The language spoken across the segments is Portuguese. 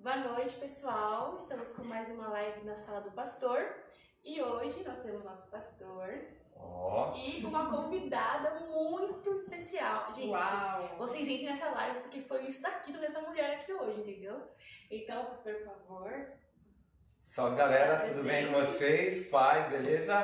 Boa noite, pessoal. Estamos com mais uma live na Sala do Pastor. E hoje nós temos nosso pastor Ó, e uma convidada muito especial. Gente, Uau! vocês entrem nessa live porque foi isso daqui dessa mulher aqui hoje, entendeu? Então, pastor, por favor. salve galera, tudo bem com vocês? Paz, beleza?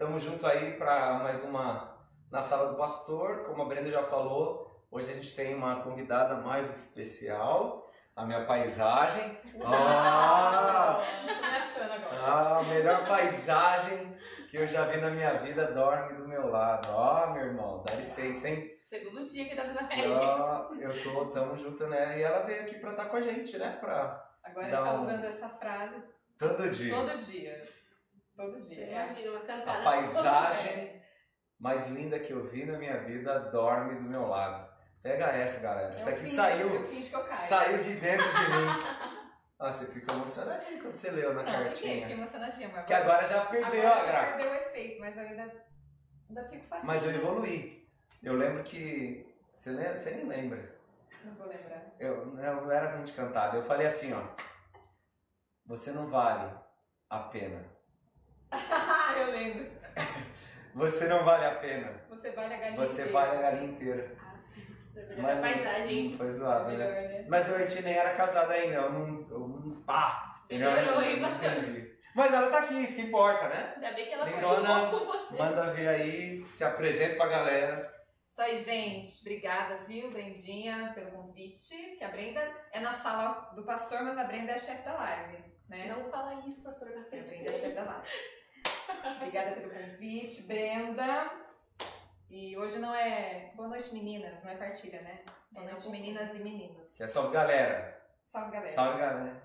Tamo junto aí para mais uma na sala do pastor. Como a Brenda já falou, hoje a gente tem uma convidada mais especial, a minha paisagem. Ah, me achando agora. ah, a melhor paisagem que eu já vi na minha vida dorme do meu lado. Ó, meu irmão, dá licença, hein? Segundo dia que tá fazendo a média. Ó, eu tô, tamo junto, né? E ela veio aqui pra estar com a gente, né? Pra Agora ele tá um- usando essa frase todo dia. todo dia. Todo dia. Imagina uma cantada. A paisagem mais linda que eu vi na minha vida dorme do meu lado. Pega essa, galera. Isso aqui saiu, Eu finjo que eu caio. saiu de dentro de mim. Ah, você fica emocionadinho quando você leu na Não, fiquei, cartinha. fiquei emocionadinha, mas Que agora já perdeu agora a já graça. perdeu o efeito, mas eu ainda, ainda fico fácil. Mas eu evoluí. Eu lembro que. Você, lembra? você nem lembra. Não vou lembrar. Eu, eu não era muito cantado. Eu falei assim, ó. Você não vale a pena. eu lembro. Você não vale a pena. Você vale a galinha Você inteira. vale a galinha inteira. Mas paisagem. não foi zoado, né? Melhor, né? Mas eu a gente nem era casado ainda, eu não. Eu não pá! Melhorou, eu hein, não pastor? entendi. Mas ela tá aqui, isso que importa, né? Ainda bem que ela Lindona, continuou com você. Manda ver aí, se apresenta pra galera. Isso aí, gente. Obrigada, viu, Brendinha, pelo convite. Que a Brenda é na sala do pastor, mas a Brenda é a chefe da live, né? Não fala isso, pastor, na A frente Brenda é a chefe da live. Obrigada pelo convite, Brenda. E hoje não é boa noite, meninas, não é partilha, né? Boa É, noite, não meninas e meninos. Que é salve galera. Salve, galera. Salve galera.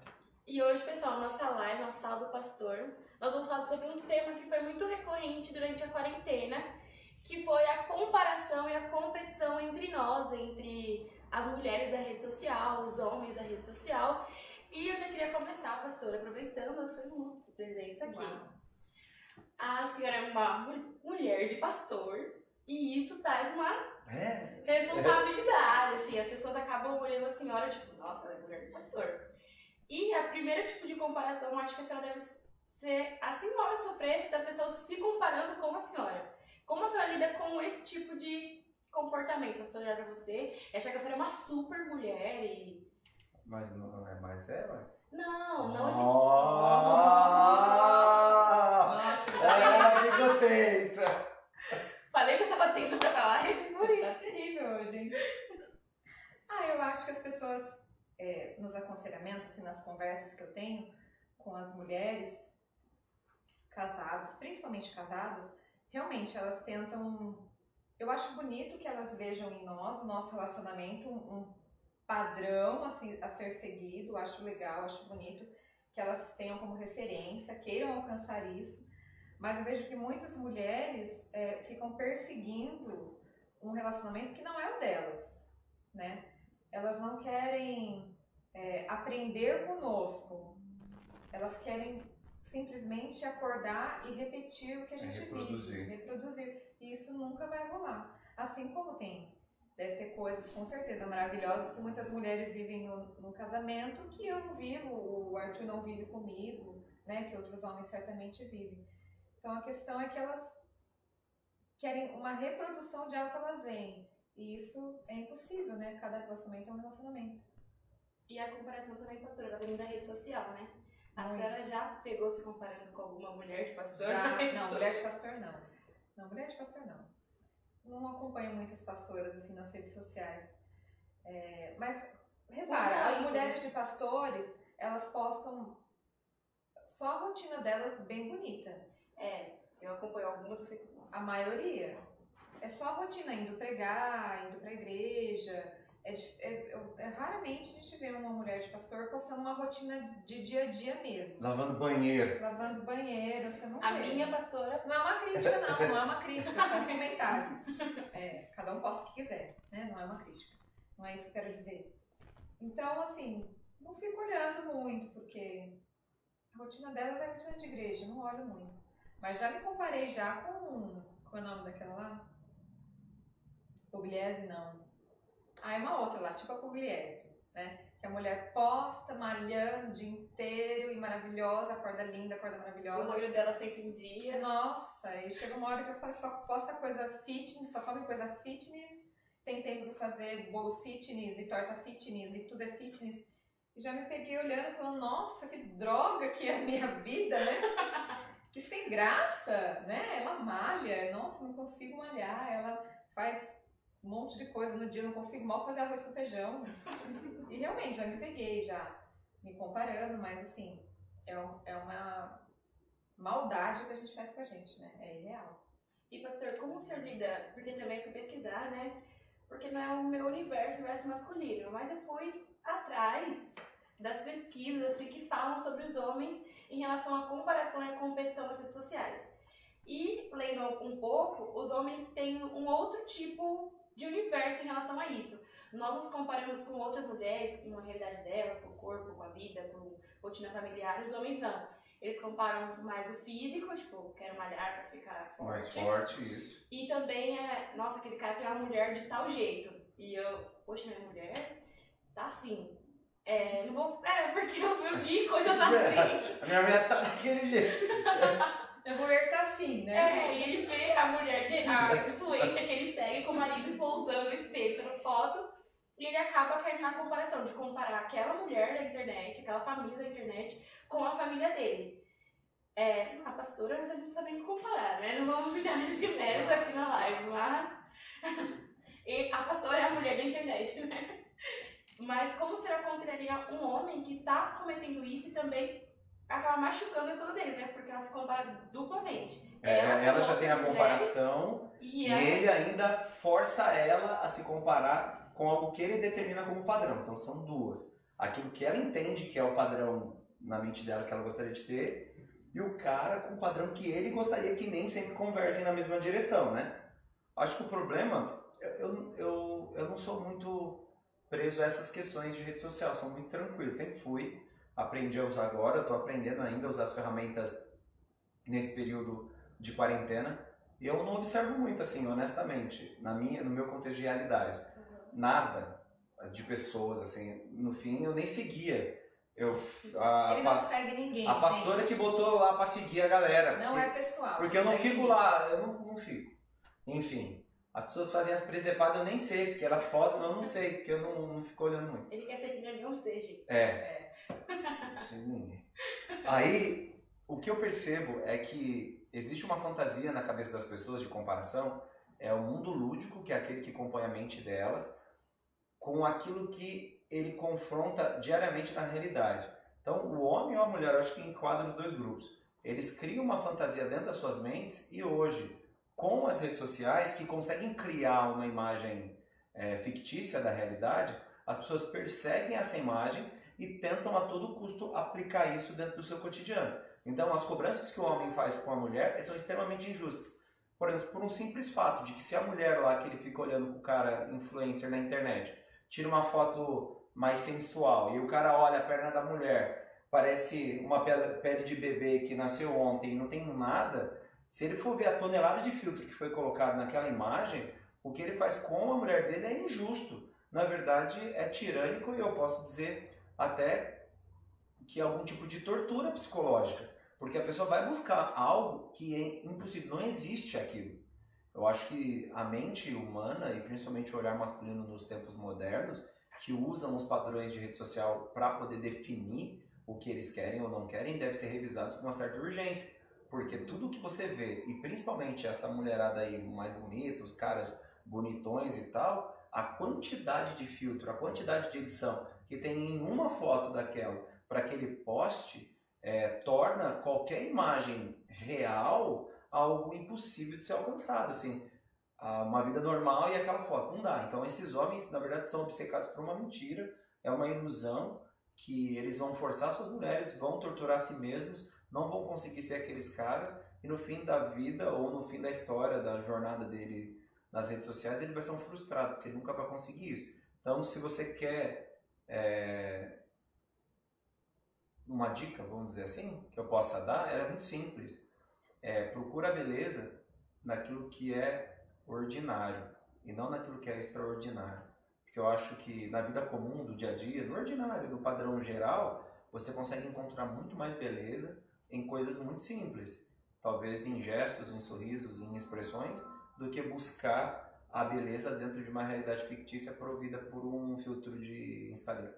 E hoje, pessoal, nossa live, nossa sala do pastor, nós vamos falar sobre um tema que foi muito recorrente durante a quarentena, que foi a comparação e a competição entre nós, entre as mulheres da rede social, os homens da rede social. E eu já queria começar, pastor, aproveitando a sua ilustre presença aqui. Uau. A senhora é uma mu- mulher de pastor e isso traz uma É. responsabilidade, assim, as pessoas acabam olhando a senhora, tipo, nossa, ela é mulher de pastor. E a primeira tipo de comparação, eu acho que a senhora deve ser a senhora sofrer das pessoas se comparando com a senhora. Como a senhora lida com esse tipo de comportamento? A senhora olha pra você e acha que a senhora é uma super mulher e. Mas não é mais ué. Não, não esse. Oh! Nossa, Ela ficou tensa. Falei que eu tava tensa pra falar por Você tá terrível hoje, hein? Ah, eu acho que as pessoas, é, nos aconselhamentos, assim, nas conversas que eu tenho com as mulheres casadas, principalmente casadas, realmente elas tentam. Eu acho bonito que elas vejam em nós, o nosso relacionamento, um, um padrão assim, a ser seguido. Acho legal, acho bonito que elas tenham como referência, queiram alcançar isso. Mas eu vejo que muitas mulheres é, ficam perseguindo um relacionamento que não é o delas, né? Elas não querem é, aprender conosco, elas querem simplesmente acordar e repetir o que a É, gente reproduzir. vive, reproduzir. E isso nunca vai rolar. Assim como tem, deve ter coisas com certeza maravilhosas que muitas mulheres vivem no, no casamento que eu não vivo, o Arthur não vive comigo, né? Que outros homens certamente vivem. Então a questão é que elas querem uma reprodução de algo que elas veem. E isso é impossível, né? Cada relacionamento é um relacionamento. E a comparação também, pastora, ela vem da rede social, né? A Muito. senhora já se pegou se comparando com alguma mulher de pastor? Já, não, social? mulher de pastor não. Não, mulher de pastor não. Não acompanho muitas pastoras assim nas redes sociais. É, mas repara, as mulheres de pastores, elas postam só a rotina delas bem bonita. É, eu acompanho algumas e fico, nossa. A maioria. É só a rotina, indo pregar, indo pra igreja. É, é- é- é raramente a gente vê uma mulher de pastor postando uma rotina de dia a dia mesmo. Lavando banheiro. Lavando banheiro, você não A vê. minha pastora, Não é uma crítica, não, não é uma crítica, é só um comentário. É, cada um posta o que quiser, né? Não é uma crítica. Não é isso que eu quero dizer. Então, assim, não fico olhando muito, porque a rotina delas é a rotina de igreja, não olho muito. Mas já me comparei já com. Qual é o nome daquela lá? Pugliese, não. Ah, é uma outra lá, tipo a Pugliese. né? Que a mulher posta, malhando o dia inteiro e maravilhosa, acorda linda, acorda O maravilhosa. olho dela sempre em dia. Nossa, e chega uma hora que eu falo, só posta coisa fitness, só come coisa fitness, tem tempo pra fazer bolo fitness e torta fitness e tudo é fitness. E já me peguei olhando e falando, nossa, que droga que é a minha vida, né? que sem graça, né? Ela malha, nossa, não consigo malhar, ela faz um monte de coisa no dia, não consigo mal fazer arroz com feijão. E realmente, já me peguei, já me comparando, mas assim, é, um- é uma maldade que a gente faz com a gente, né? É irreal. E pastor, como o senhor lida? Porque também fui pesquisar, né? Porque não é o meu universo, o universo masculino, mas eu fui atrás das pesquisas assim, que falam sobre os homens em relação à comparação e competição nas redes sociais. E lendo um pouco, os homens têm um outro tipo de universo em relação a isso. Nós nos comparamos com outras mulheres, com a realidade delas, com o corpo, com a vida, com a rotina familiar. Os homens não. Eles comparam mais o físico, tipo, quero malhar pra ficar forte. Mais forte, isso. E também é, nossa, aquele cara tem uma mulher de tal jeito. E eu, poxa, minha mulher tá assim. É, não vou. É, porque eu vi coisas assim. A minha mulher tá daquele jeito. A mulher tá assim, né? É, e ele vê a mulher, que, a influência que ele segue com o marido pousando no espelho, tirando foto. E ele acaba caindo na comparação, de comparar aquela mulher da internet, aquela família da internet, com a família dele. É, a pastora a gente não sabe nem comparar, né? Não vamos entrar nesse mérito aqui na live, mas. e a pastora é a mulher da internet, né? Mas como o senhor aconselharia um homem que está cometendo isso e também acaba machucando a esposa dele, né? Porque ela se compara duplamente. É, Ela ela, já tem a comparação E, e ela... ele ainda força ela a se comparar com algo que ele determina como padrão. Então são duas. Aquilo que ela entende que é o padrão na mente dela que ela gostaria de ter e o cara com o padrão que ele gostaria que nem sempre convergem na mesma direção, né? Acho que o problema, eu, eu, eu não sou muito preso a essas questões de rede social, sou muito tranquilo, sempre fui, aprendi a usar agora, estou aprendendo ainda a usar as ferramentas nesse período de quarentena e eu não observo muito assim, honestamente, na minha, no meu contexto de realidade, nada de pessoas assim, no fim eu nem seguia, eu a, Ele não segue ninguém. a pastora gente. que botou lá para seguir a galera, Não porque- é pessoal. porque eu não fico ninguém. lá, eu não, não fico. Enfim, as pessoas fazem as presepadas, eu nem sei, porque elas postam, eu não sei, porque eu não, não fico olhando muito. Ele quer ser que não seja. É. Ninguém. Aí, o que eu percebo é que existe uma fantasia na cabeça das pessoas de comparação, é o mundo lúdico, que é aquele que compõe a mente delas, com aquilo que ele confronta diariamente na realidade. Então, o homem ou a mulher, eu acho que enquadra os dois grupos. Eles criam uma fantasia dentro das suas mentes e hoje, com as redes sociais, que conseguem criar uma imagem é, fictícia da realidade, as pessoas perseguem essa imagem e tentam a todo custo aplicar isso dentro do seu cotidiano. Então, as cobranças que o homem faz com a mulher são extremamente injustas. Por exemplo, por um simples fato de que se a mulher lá que ele fica olhando com o cara influencer na internet tira uma foto mais sensual e o cara olha a perna da mulher, parece uma pele de bebê que nasceu ontem não tem nada, se ele for ver a tonelada de filtro que foi colocado naquela imagem, o que ele faz com a mulher dele é injusto. Na verdade, é tirânico e eu posso dizer até que é algum tipo de tortura psicológica. Porque a pessoa vai buscar algo que é impossível, não existe aquilo. Eu acho que a mente humana, e principalmente o olhar masculino nos tempos modernos, que usam os padrões de rede social para poder definir o que eles querem ou não querem, deve ser revisados com uma certa urgência. Porque tudo que você vê, e principalmente essa mulherada aí mais bonita, os caras bonitões e tal, a quantidade de filtro, a quantidade de edição que tem em uma foto daquela para aquele post, é, torna qualquer imagem real algo impossível de ser alcançado. Assim, uma vida normal e aquela foto. Não dá. Então, esses homens, na verdade, são obcecados por uma mentira, é uma ilusão que eles vão forçar suas mulheres, vão torturar a si mesmos, não vão conseguir ser aqueles caras, e no fim da vida ou no fim da história, da jornada dele nas redes sociais, ele vai ser um frustrado, porque ele nunca vai conseguir isso. Então, se você quer é, uma dica, vamos dizer assim, que eu possa dar, ela é muito simples. É, procura a beleza naquilo que é ordinário e não naquilo que é extraordinário. Porque eu acho que na vida comum, do dia a dia, no ordinário, do padrão geral, você consegue encontrar muito mais beleza em coisas muito simples. Talvez em gestos, em sorrisos, em expressões, do que buscar a beleza dentro de uma realidade fictícia provida por um filtro de Instagram.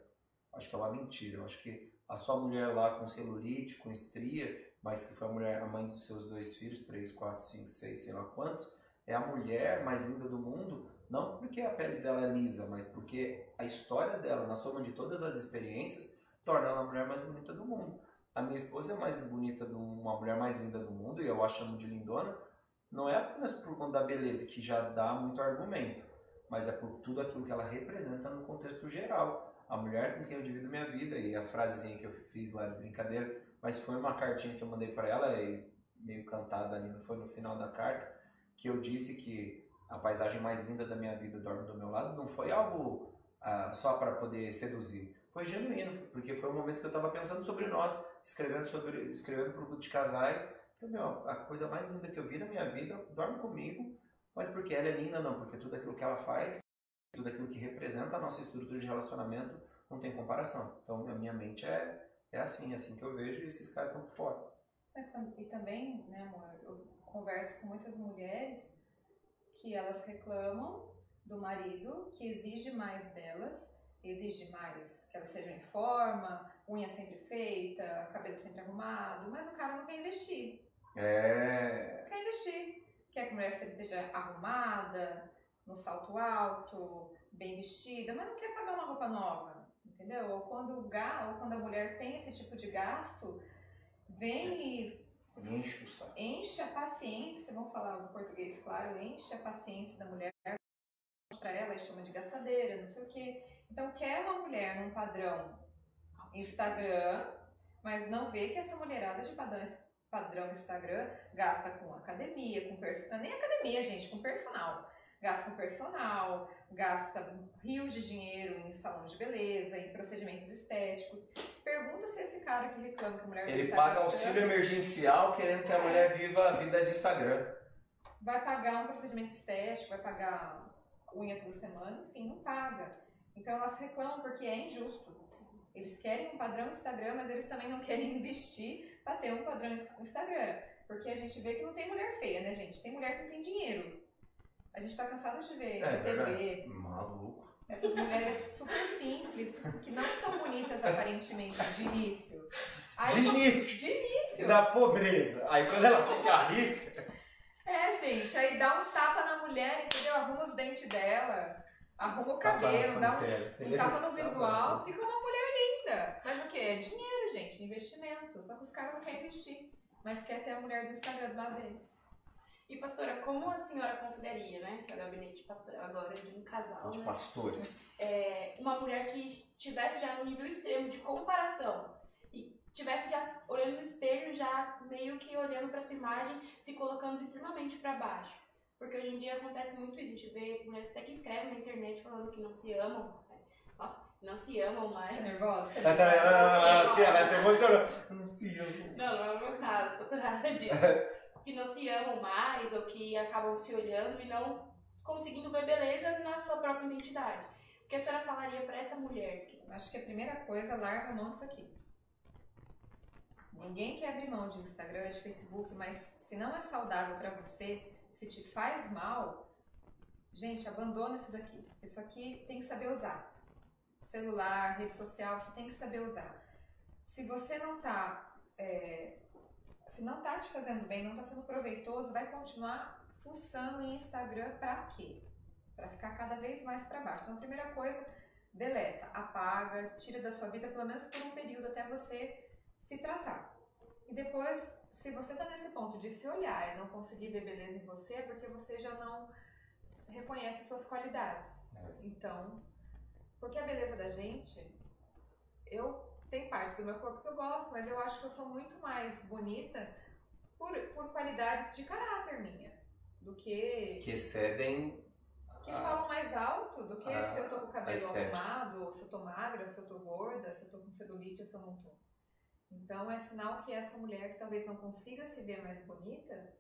Acho que é uma mentira. Eu acho que a sua mulher lá com celulite, com estria, mas que foi a mulher, a mãe dos seus dois filhos, três, quatro, cinco, seis, sei lá quantos, é a mulher mais linda do mundo, não porque a pele dela é lisa, mas porque a história dela, na soma de todas as experiências, torna ela a mulher mais bonita do mundo. A minha esposa é mais bonita, do, uma mulher mais linda do mundo, e eu a chamo de lindona, não é apenas por conta da beleza, que já dá muito argumento, mas é por tudo aquilo que ela representa no contexto geral. A mulher com quem eu divido minha vida, e a frasezinha que eu fiz lá de brincadeira, mas foi uma cartinha que eu mandei para ela, e meio cantada ali, foi no final da carta, que eu disse que a paisagem mais linda da minha vida dorme do meu lado, não foi algo ah, só para poder seduzir, foi genuíno, porque foi um momento que eu estava pensando sobre nós, escrevendo sobre escrevendo produto de casais, meu, a coisa mais linda que eu vi na minha vida dorme comigo, mas porque ela é linda, não, porque tudo aquilo que ela faz, tudo aquilo que representa a nossa estrutura de relacionamento, não tem comparação. Então, a minha mente é, é assim, é assim que eu vejo e esses caras estão fora. Mas, e também, né, amor, eu converso com muitas mulheres que elas reclamam do marido que exige mais delas, exige mais que elas sejam em forma, unha sempre feita, cabelo sempre arrumado, mas o cara não quer investir. É. Quer investir. Quer que a mulher sempre esteja arrumada, no salto alto, bem vestida, mas não quer pagar uma roupa nova. Entendeu? Ou quando, o ga, ou quando a mulher tem esse tipo de gasto, vem e Enche o saco. Enche a paciência, vamos falar no português, claro, enche a paciência da mulher para ela e chama de gastadeira, não sei o quê. Então, quer uma mulher num padrão Instagram, mas não vê que essa mulherada de padrão, padrão Instagram gasta com academia, com personal, nem academia, gente, com personal. Gasta com personal, gasta rios de dinheiro em salão de beleza, em procedimentos estéticos. Pergunta se esse cara que reclama que a mulher Ele tá paga gastando, auxílio emergencial querendo que a mulher viva a vida de Instagram. vai pagar um procedimento estético, vai pagar unha toda semana, enfim, não paga. Então elas reclamam porque é injusto. Eles querem um padrão Instagram, mas eles também não querem investir para ter um padrão Instagram. Porque a gente vê que não tem mulher feia, né, gente? Tem mulher que não tem dinheiro. A gente tá cansado de ver É, na TV verdade. Maluco. essas mulheres super simples, que não são bonitas aparentemente de início. Aí, De início. De início. Da pobreza. Aí quando ela fica rica. É, gente, aí dá um tapa na mulher, entendeu? Arruma os dentes dela, arruma o cabelo, dá um, um tapa no visual, fica uma mulher linda. Mas o que? É dinheiro, gente, investimento. Só que os caras não querem investir, mas quer ter a mulher do Instagram lado deles. E pastora, como a senhora consideraria, né, que é o gabinete pastoral agora de um casal, De né, pastores. é, uma mulher que estivesse já no nível extremo de comparação e tivesse já olhando no espelho, já meio que olhando para sua imagem, se colocando extremamente para baixo. Porque hoje em dia acontece muito isso, a gente vê mulheres até que escrevem na internet falando que não se amam. né? Nossa, não se amam mais. Tá nervosa? Ela, tá- ela, ela, ela, se- ela se emocionou. Não se ama. Não, não é o meu caso, tô curada disso. que não se amam mais ou que acabam se olhando e não conseguindo ver beleza na sua própria identidade. O que a senhora falaria para essa mulher? Acho que a primeira coisa, larga a mão disso aqui. Ninguém quer abrir mão de Instagram, de Facebook, mas se não é saudável pra você, se te faz mal, gente, abandona isso daqui. Isso aqui tem que saber usar. Celular, rede social, você tem que saber usar. Se você não tá, é, se não tá te fazendo bem, não tá sendo proveitoso, vai continuar fuçando em Instagram pra quê? Pra ficar cada vez mais pra baixo. Então, a primeira coisa, deleta, apaga, tira da sua vida pelo menos por um período até você se tratar. E depois, se você está nesse ponto de se olhar e não conseguir ver beleza em você, é porque você já não reconhece suas qualidades. Então, porque a beleza da gente, eu tenho partes do meu corpo que eu gosto, mas eu acho que eu sou muito mais bonita por, por qualidades de caráter minha, do que Que excedem. que a- falam mais alto do que a- se eu tô com o cabelo arrumado, se eu tô magra, se eu tô gorda, se eu tô com celulite ou se eu não tô. Então é sinal que essa mulher que talvez não consiga se ver mais bonita,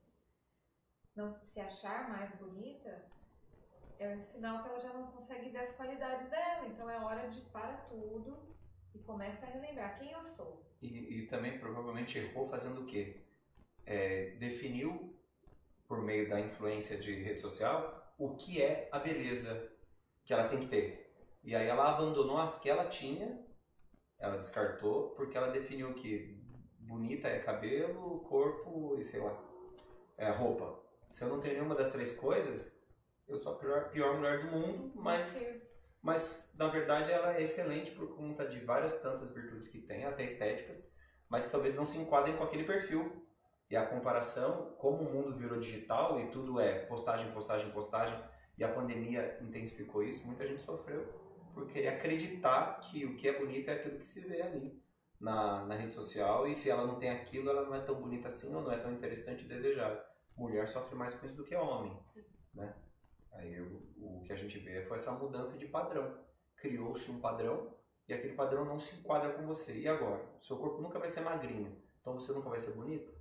não se achar mais bonita, é um sinal que ela já não consegue ver as qualidades dela. Então é hora de para tudo e começa a relembrar quem eu sou. E, e também provavelmente errou fazendo o quê? É, definiu, por meio da influência de rede social, o que é a beleza que ela tem que ter. E aí ela abandonou as que ela tinha, ela descartou, porque ela definiu que bonita é cabelo, corpo e sei lá, é roupa. Se eu não tenho nenhuma das três coisas, eu sou a pior, pior mulher do mundo, mas, mas na verdade ela é excelente por conta de várias tantas virtudes que tem, até estéticas, mas que talvez não se enquadrem com aquele perfil. E a comparação, como o mundo virou digital e tudo é postagem, postagem, postagem, e a pandemia intensificou isso, muita gente sofreu por querer acreditar que o que é bonito é aquilo que se vê ali na, na rede social, e se ela não tem aquilo, ela não é tão bonita assim ou não é tão interessante e desejável. Mulher sofre mais com isso do que homem, né? Aí o, o que a gente vê foi essa mudança de padrão. Criou-se um padrão e aquele padrão não se enquadra com você. E agora? Seu corpo nunca vai ser magrinho, então você nunca vai ser bonito?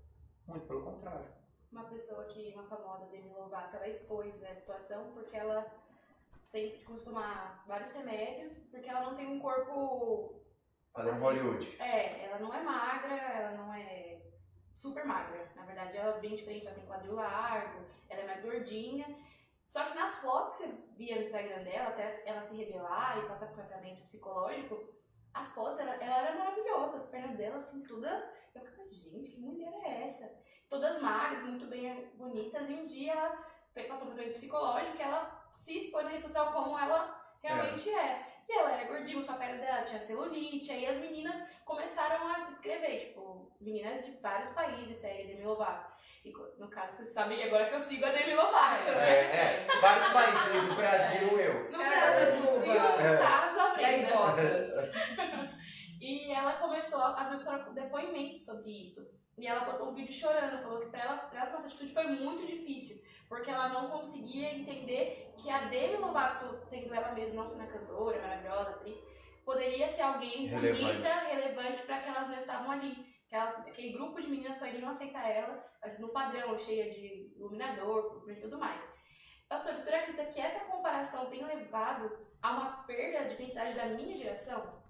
Muito pelo contrário. Uma pessoa que, uma famosa, Demi Lovato, ela expôs a situação porque ela sempre costuma vários remédios, porque ela não tem um corpo. Padrão assim, Hollywood. É, ela não é magra, ela não é super magra. Na verdade, ela é bem diferente, ela tem quadril largo, ela é mais gordinha. Só que nas fotos que você via no Instagram dela, até ela se revelar e passar por tratamento psicológico, as fotos, ela, ela era maravilhosa, as pernas dela, assim, todas. Eu ficava, gente, que mulher é essa? Todas magras, muito bem bonitas, e um dia ela passou por tratamento psicológico ela se expôs na rede social como ela realmente é. é. E ela era gordinha, sua pele dela tinha celulite, aí as meninas começaram a escrever, tipo, meninas de vários países seguem Demi Lovato. E no caso, vocês sabem agora que eu sigo a Demi Lovato, né? É, é. Vários países, do Brasil, eu. No Brasil, é. caso, a Brenda. E aí, votas. e ela começou, às vezes, com depoimentos sobre isso. E ela postou um vídeo chorando, falou que pra ela, pra ela, essa atitude foi muito difícil. Porque ela não conseguia entender que a Demi Lovato, sendo ela mesma, não sendo a cantora, maravilhosa, atriz, poderia ser alguém relevante. bonita, relevante para que elas não estavam ali. Que elas, aquele grupo de meninas só iriam aceitar ela no padrão, cheia de iluminador e tudo mais. Pastor, você acredita que essa comparação tem levado a uma perda de identidade da minha geração?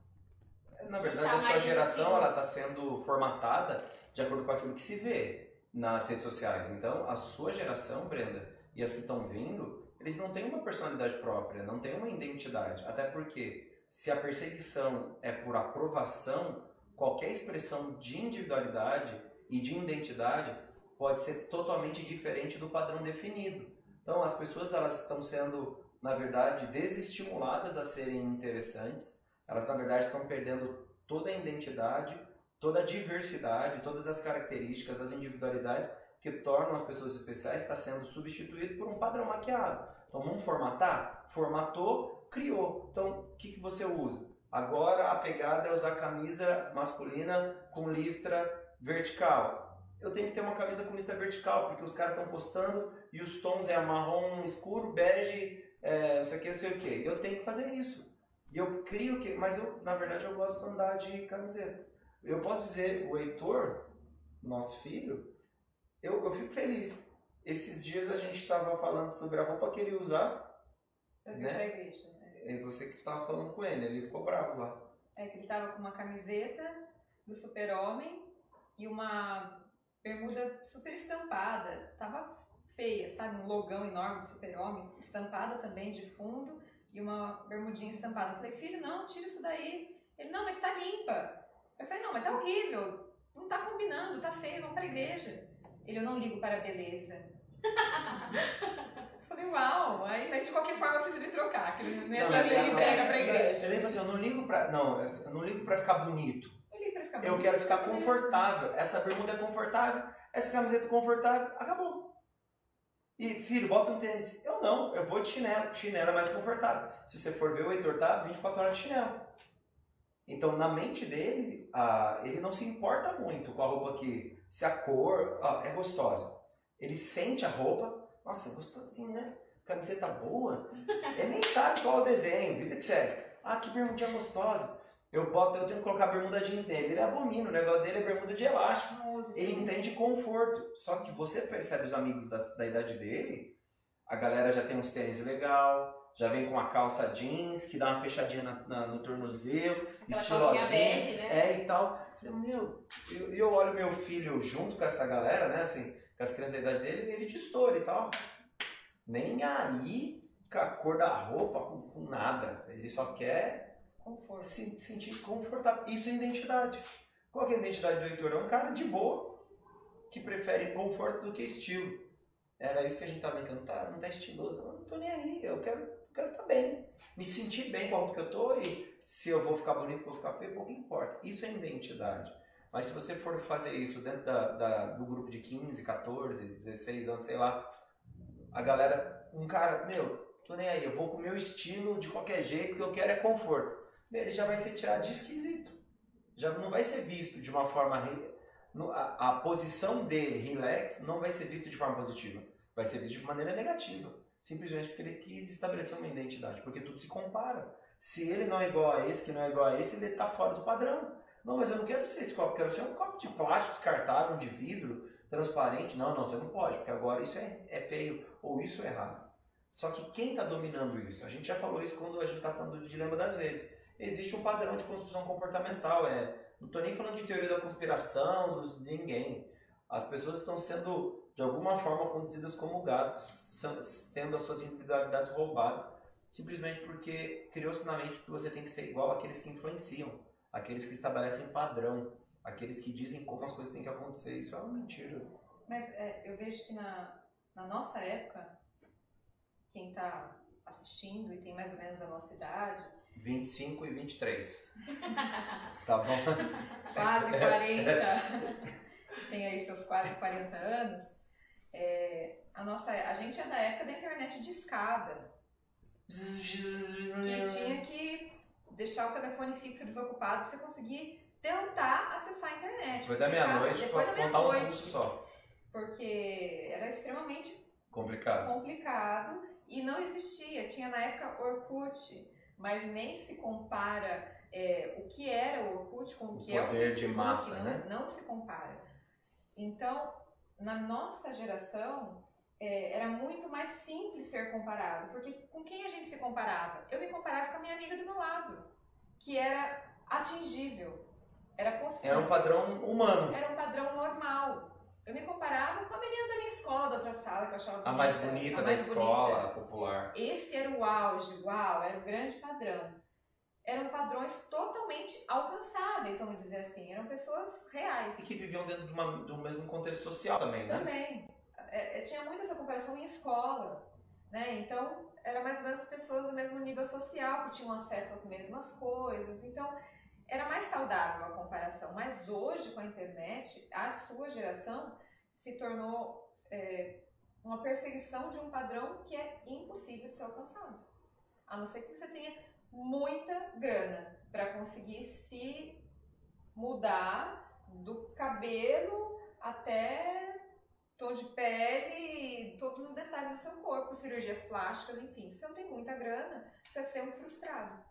Na verdade, tá a sua geração ela está sendo formatada de acordo com aquilo que se vê nas redes sociais. Então, a sua geração, Brenda, e as que estão vindo, eles não têm uma personalidade própria, não têm uma identidade. Até porque, se a perseguição é por aprovação, qualquer expressão de individualidade e de identidade pode ser totalmente diferente do padrão definido. Então, as pessoas elas estão sendo, na verdade, desestimuladas a serem interessantes. Elas, na verdade, estão perdendo toda a identidade, toda a diversidade, todas as características, as individualidades que tornam as pessoas especiais está sendo substituído por um padrão maquiado. Então, vamos formatar? Formatou, criou. Então, o que, que você usa? Agora a pegada é usar camisa masculina com listra vertical eu tenho que ter uma camisa com lista vertical, porque os caras estão postando e os tons é marrom escuro, bege, é, não sei o que, não sei o que. Eu tenho que fazer isso. E eu crio que. Mas eu, na verdade, eu gosto de andar de camiseta. Eu posso dizer, o Heitor, nosso filho, eu, eu fico feliz. Esses dias a gente estava falando sobre a roupa que ele ia usar. Eu né? E você que estava falando com ele, ele ficou bravo lá. É que ele estava com uma camiseta do super-homem e uma bermuda super estampada, tava feia, sabe? Um logão enorme do super-homem, estampada também de fundo e uma bermudinha estampada. Eu falei, filho, não, tira isso daí. Ele, não, mas tá limpa. Eu falei, não, mas tá horrível, não tá combinando, tá feio, vamos pra igreja. Ele, eu não ligo para a beleza. eu falei, uau, aí, mas de qualquer forma eu fiz ele trocar, que ele não ia fazer ele entrega pra igreja. Ele falou assim, eu não ligo pra, não, eu não ligo pra ficar bonito ficar Eu quero ficar confortável. Essa bermuda é confortável, essa camiseta é confortável, acabou. E, filho, bota um tênis. Eu não, eu vou de chinelo. Chinelo é mais confortável. Se você for ver, o Heitor tá 24 horas de chinelo. Então, na mente dele, ah, ele não se importa muito com a roupa que, se a cor ah, é gostosa. Ele sente a roupa, nossa, é gostosinho, né? Camiseta boa. Ele nem sabe qual é o desenho, vida que segue. Ah, que bermudinha gostosa. Eu boto, eu tenho que colocar bermuda jeans nele. Ele abomina, o negócio dele é bermuda de elástico. Ele entende conforto. Só que você percebe os amigos da, da idade dele, a galera já tem uns tênis legal, já vem com a calça jeans, que dá uma fechadinha na, na, no tornozelo, Aquela bege, né? É, e tal. Eu Falei, meu, eu, eu olho meu filho junto com essa galera, né, assim, com as crianças da idade dele, ele destoura e tal. Nem aí com a cor da roupa, com, com nada. Ele só quer Conforto. se sentir confortável. Isso é identidade. Qual que é a identidade do Heitor? É um cara de boa, que prefere conforto do que estilo. Era isso que a gente tá brincando, tá, não tá estiloso. Eu não tô nem aí, eu quero estar quero tá bem. Me sentir bem com a roupa que eu tô e se eu vou ficar bonito, vou ficar feio, pouco importa. Isso é identidade. Mas se você for fazer isso dentro da, da- do grupo de 15, 14, 16 anos, sei lá, a galera, um cara, meu, tô nem aí, eu vou com o meu estilo de qualquer jeito, que eu quero é conforto. Ele já vai ser tirado de esquisito. Já não vai ser visto de uma forma. a, a posição dele, relax, não vai ser vista de forma positiva. Vai ser vista de maneira negativa. Simplesmente porque ele quis estabelecer uma identidade. Porque tudo se compara. Se ele não é igual a esse, que não é igual a esse, ele está fora do padrão. Não, mas eu não quero ser esse copo, quero ser um copo de plástico descartável, de vidro, transparente. Não, não, você não pode, porque agora isso é, é feio ou isso é errado. Só que quem está dominando isso? A gente já falou isso quando a gente está falando do dilema das redes. Existe um padrão de construção comportamental. É, não estou nem falando de teoria da conspiração, dos, de ninguém. As pessoas estão sendo, de alguma forma, conduzidas como gatos, tendo as suas individualidades roubadas, simplesmente porque criou-se na mente que você tem que ser igual àqueles que influenciam, aqueles que estabelecem padrão, aqueles que dizem como as coisas têm que acontecer. Isso é uma mentira. Mas é, eu vejo que na, na nossa época, quem está assistindo e tem mais ou menos a nossa idade, 25 e 23. Tá bom? quase 40, tem aí seus quase 40 anos, é, a, nossa, a gente é da época da internet de escada, que tinha que deixar o telefone fixo desocupado para você conseguir tentar acessar a internet. Depois da meia-noite, Depois da contar um meia-noite. só. Porque era extremamente Complicado. complicado e não existia. Tinha na época Orkut, mas nem se compara é, o que era o Orkut com o que é o poder de massa, não, né? não se compara. Então, na nossa geração, é, era muito mais simples ser comparado, porque com quem a gente se comparava? Eu me comparava com a minha amiga do meu lado, que era atingível, era possível. Era um padrão humano. Era um padrão normal. Eu me comparava com a menina da minha escola, da outra sala, que eu achava A mais bonita a da mais escola, bonita. popular. Esse era o auge, uau, era o grande padrão. Eram padrões totalmente alcançáveis, vamos dizer assim. Eram pessoas reais. E que viviam dentro de uma- do mesmo contexto social também, né? Também. É, é, tinha muito essa comparação em escola. Né? Então, era mais ou menos pessoas do mesmo nível social, que tinham acesso às mesmas coisas. Então, era mais saudável a comparação. Mas hoje, com a internet, a sua geração se tornou é, uma perseguição de um padrão que é impossível de ser alcançado. A não ser que você tenha muita grana para conseguir se mudar do cabelo até tom de pele, todos os detalhes do seu corpo, cirurgias plásticas, enfim. Se você não tem muita grana, você vai ser um frustrado.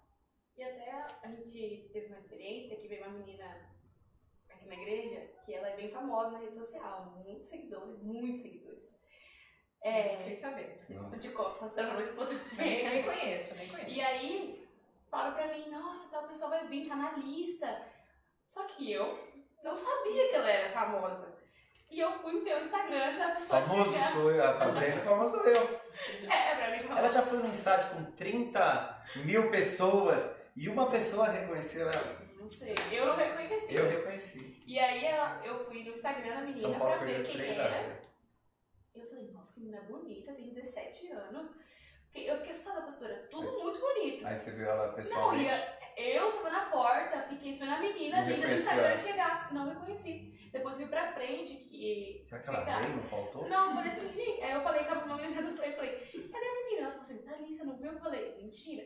E até a gente teve uma experiência que veio uma menina aqui na igreja, que ela é bem famosa na rede social, muitos seguidores, muitos seguidores. É, Fiquei sabendo. Não. tô de copa, passando no esposo. Nem, nem conheço, nem conheço. E aí, fala pra mim, nossa, tal pessoa vai vir, tá na lista. Só que eu não sabia que ela era famosa. E eu fui ver o Instagram da pessoa Famoso chegar. sou eu, a Brenda famoso sou eu. É, pra mim famosa. Ela já foi num estádio com 30 mil pessoas e uma pessoa reconheceu ela. Não sei, eu não reconheci. Eu reconheci. E aí ela, eu fui no Instagram da menina São pra ver quem 3 a era. 0. E eu falei, nossa, que menina bonita, tem 17 anos. Eu fiquei assustada, pastora. Tudo muito bonito. Aí você viu ela Não, pessoalmente. e a- eu tava na porta, fiquei esperando a menina Não linda do Instagram chegar. Não reconheci. Depois vi pra frente que. Será que ela Fica- veio? Não faltou? Não, eu falei assim, gente. Aí eu falei com a menina do Play, falei, cadê a menina? Ela falou assim, tá ali, você não viu? Eu falei, mentira.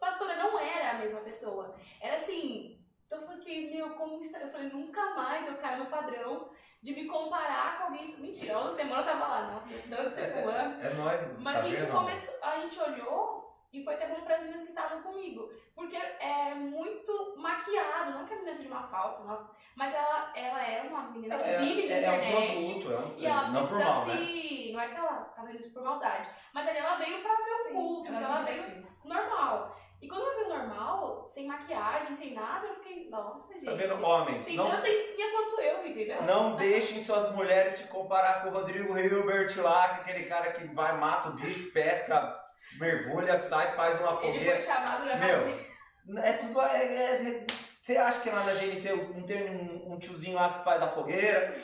Pastora, não era a mesma pessoa. Era assim. Então eu fiquei, meu, como está? Eu falei, nunca mais eu caio no padrão de me comparar com alguém. Mentira, outra semana eu tava lá, nossa, meu Deus, você é fulano. É nós, Mas tá a gente vendo? começou, a gente olhou e foi até bom para as meninas que estavam comigo. Porque é muito maquiado, não que a menina seja uma falsa, nossa, mas ela, ela é uma menina que É, vive de é, é internet. um produto, é um E ela não precisa mal, né? se. Não é que ela tá fazendo isso por maldade. Mas ali ela veio pra ver o Sim, culto, então ela veio veio normal. E quando ela veio normal, sem maquiagem, sem nada, eu fiquei, nossa, gente. Tá vendo, homens? Tem Não, tanta espinha quanto eu, entendeu? não deixem suas mulheres se comparar com o Rodrigo Hilbert lá, que é aquele cara que vai, mata o bicho, pesca, mergulha, sai, faz uma Ele fogueira. foi chamado pra Meu. É tudo. É, é- é- você acha que lá na GNT não tem um, um tiozinho lá que faz a fogueira?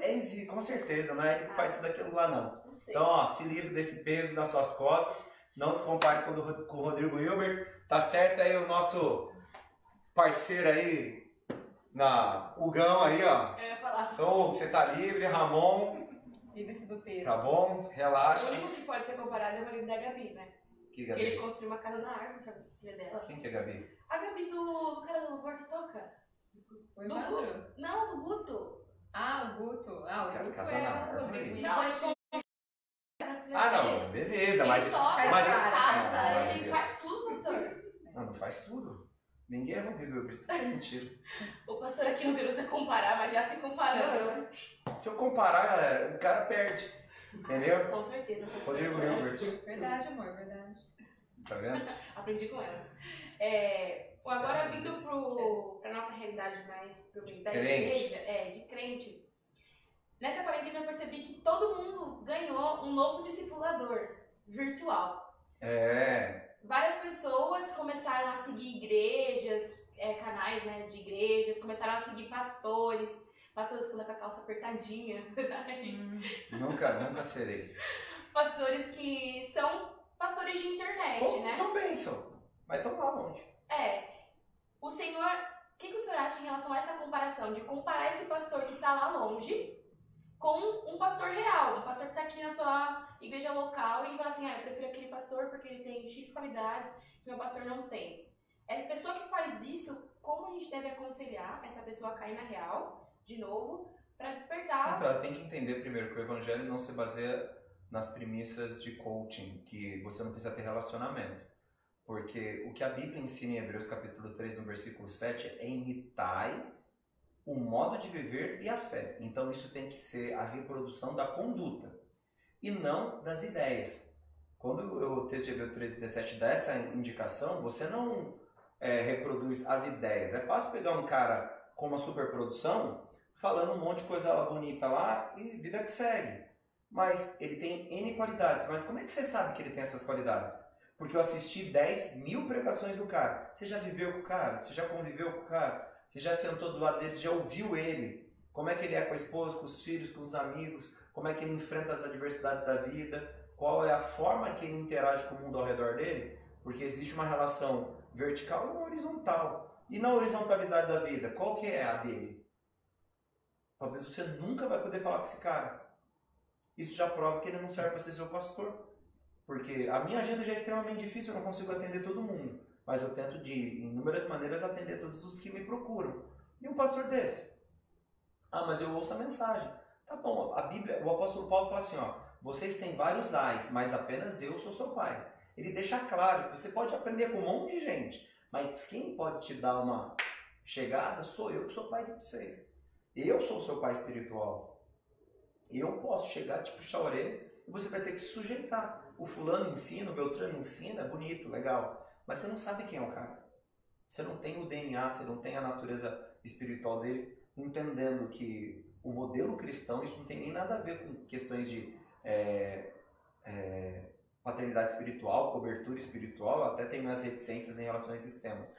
É esse, com certeza, não é ele que faz tudo aquilo lá, não. Não. Então, ó, se livre desse peso nas suas costas. Não se compare com o, o Rodrigo Hilbert. Tá certo aí o nosso parceiro aí, na Hugão aí, ó. Eu ia falar. Então, você tá livre, Ramon, Livre-se do peso. tá bom? O Relaxa. único que pode ser comparado é o marido da Gabi, né? Que Porque ele Gabi? construiu uma casa na árvore pra filha dela. Quem que é Gabi? A Gabi do, do cara do louvor que toca. O Do. Guto. Não, do Guto. Ah, o Guto. Ah, o Guto é na o. Rodrigo. Não, ele comprou pra filha Ah, não, beleza, Ele mas. toca, mas ele cara, caça, cara, ele faz tudo, pastor. Não, não faz tudo. Ninguém é Hilbert. É mentira. O pastor aqui não queria se comparar, mas já se comparando. Se eu comparar, galera, o cara perde. Entendeu? Com certeza, pastor. Rodrigo Hilbert. Verdade, amor, verdade. Tá vendo? Aprendi com ela. É, agora vindo pro, pra nossa realidade mais da Crente. igreja, é, de crente. Nessa quarentena eu percebi que todo mundo ganhou um novo discipulador virtual. É. Várias pessoas começaram a seguir igrejas, é, canais né, de igrejas, começaram a seguir pastores, pastores que com a calça apertadinha, Nunca, nunca serei. pastores que são pastores de internet, São, né? são bênção. Mas estão lá longe. É. O senhor. O que, que o senhor acha em relação a essa comparação? De comparar esse pastor que está lá longe com um pastor real. Um pastor que está aqui na sua igreja local e fala assim: ah, eu prefiro aquele pastor porque ele tem X qualidades que meu pastor não tem. É a pessoa que faz isso, como a gente deve aconselhar essa pessoa a cair na real, de novo, para despertar. Então, ela tem que entender primeiro que o evangelho não se baseia nas premissas de coaching, que você não precisa ter relacionamento. Porque o que a Bíblia ensina em Hebreus capítulo 3, no versículo 7, é imitai o modo de viver e a fé. Então isso tem que ser a reprodução da conduta e não das ideias. Quando o texto de Hebreus 3, 17 dá essa indicação, você não é, reproduz as ideias. É fácil pegar um cara com uma superprodução falando um monte de coisa bonita lá e vida que segue. Mas ele tem N qualidades. Mas como é que você sabe que ele tem essas qualidades? Porque eu assisti 10 mil pregações do cara. Você já viveu com o cara? Você já conviveu com o cara? Você já sentou do lado dele? Já ouviu ele? Como é que ele é com a esposa, com os filhos, com os amigos? Como é que ele enfrenta as adversidades da vida? Qual é a forma que ele interage com o mundo ao redor dele? Porque existe uma relação vertical e uma horizontal. E na horizontalidade da vida, qual que é a dele? Talvez você nunca vai poder falar com esse cara. Isso já prova que ele não serve para ser seu pastor. Porque a minha agenda já é extremamente difícil, eu não consigo atender todo mundo. Mas eu tento de inúmeras maneiras atender todos os que me procuram. E um pastor desse? Ah, mas eu ouço a mensagem. Tá bom, a Bíblia, o apóstolo Paulo fala assim, ó, vocês têm vários ais, mas apenas eu sou seu pai. Ele deixa claro que você pode aprender com um monte de gente, mas quem pode te dar uma chegada sou eu que sou pai de vocês. Eu sou seu pai espiritual. Eu posso chegar, te puxar a orelha e você vai ter que se sujeitar. O fulano ensina, o Beltrano ensina, é bonito, legal. Mas você não sabe quem é o cara. Você não tem o DNA, você não tem a natureza espiritual dele, entendendo que o modelo cristão, isso não tem nem nada a ver com questões de é, é, paternidade espiritual, cobertura espiritual, até tem minhas reticências em relação a esses temas.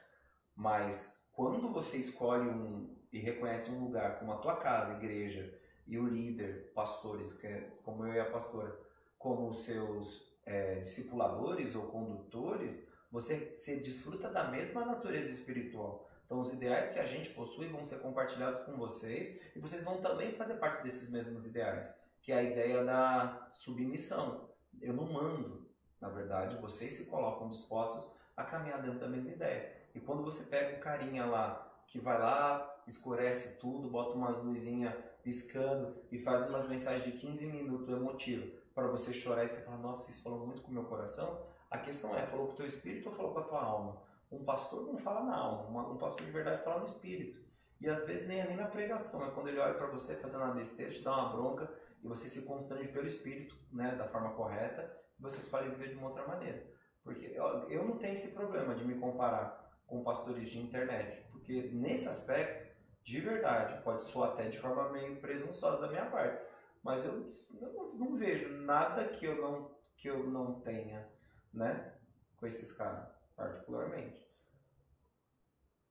Mas quando você escolhe um e reconhece um lugar como a tua casa, igreja, e o líder, pastores, é como eu e a pastora, como seus é, discipuladores ou condutores, você se desfruta da mesma natureza espiritual. Então, os ideais que a gente possui vão ser compartilhados com vocês e vocês vão também fazer parte desses mesmos ideais, que é a ideia da submissão. Eu não mando, na verdade, vocês se colocam dispostos a caminhar dentro da mesma ideia. E quando você pega o carinha lá, que vai lá, escurece tudo, bota umas luzinhas piscando e faz umas mensagens de 15 minutos emotivo para você chorar e você fala, nossa, isso falou muito com o meu coração. A questão é, falou com o teu espírito ou falou com a tua alma? Um pastor não fala na alma, um pastor de verdade fala no espírito. E às vezes nem é nem na pregação, é quando ele olha para você fazendo uma besteira, te dá uma bronca e você se constrange pelo espírito, né, da forma correta, e você viver de uma outra maneira. Porque eu, eu não tenho esse problema de me comparar com pastores de internet, porque nesse aspecto, de verdade, pode soar até de forma meio presunçosa da minha parte, mas eu, eu não vejo nada que eu não, que eu não tenha, né, com esses caras, particularmente.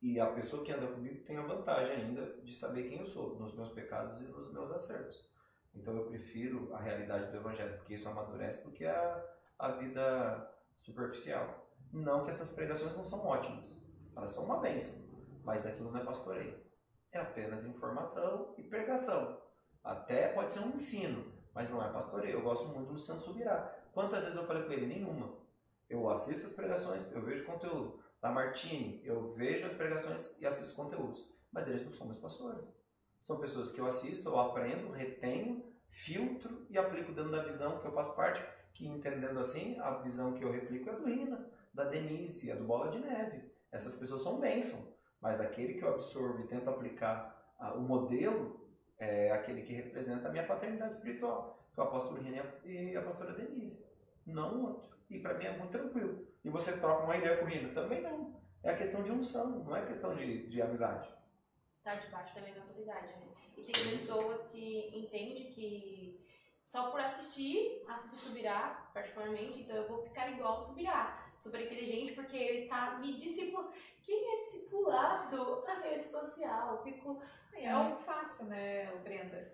E a pessoa que anda comigo tem a vantagem ainda de saber quem eu sou, nos meus pecados e nos meus acertos. Então eu prefiro a realidade do Evangelho, porque isso amadurece do que a, a vida superficial. Não que essas pregações não são ótimas, elas são uma bênção, mas aquilo não é pastoreio. É apenas informação e pregação. Até pode ser um ensino, mas não é pastoreio. Eu gosto muito do Luciano Subirá. Quantas vezes eu falei com ele? Nenhuma. Eu assisto as pregações, eu vejo conteúdo. Da Martini, eu vejo as pregações e assisto conteúdos. Mas eles não são meus pastores. São pessoas que eu assisto, eu aprendo, retenho, filtro e aplico dentro da visão que eu faço parte, que entendendo assim, a visão que eu replico é do Rina, da Denise, a do Bola de Neve. Essas pessoas são bênção, mas aquele que eu absorvo e tento aplicar o modelo é aquele que representa a minha paternidade espiritual, que é o apóstolo Rina e a pastora Denise, não outro. E para mim é muito tranquilo. E você troca uma ideia com o Rina? Também não. É a questão de unção, não é questão de, de amizade. Tá debaixo da mesma autoridade, né? E tem Sim. pessoas que entendem que só por assistir, assistir Subirá, particularmente, então eu vou ficar igual ao Subirá. Super inteligente porque ele está me discipulando. Quem é discipulado na rede social? Eu fico. É, é muito fácil, né, Brenda?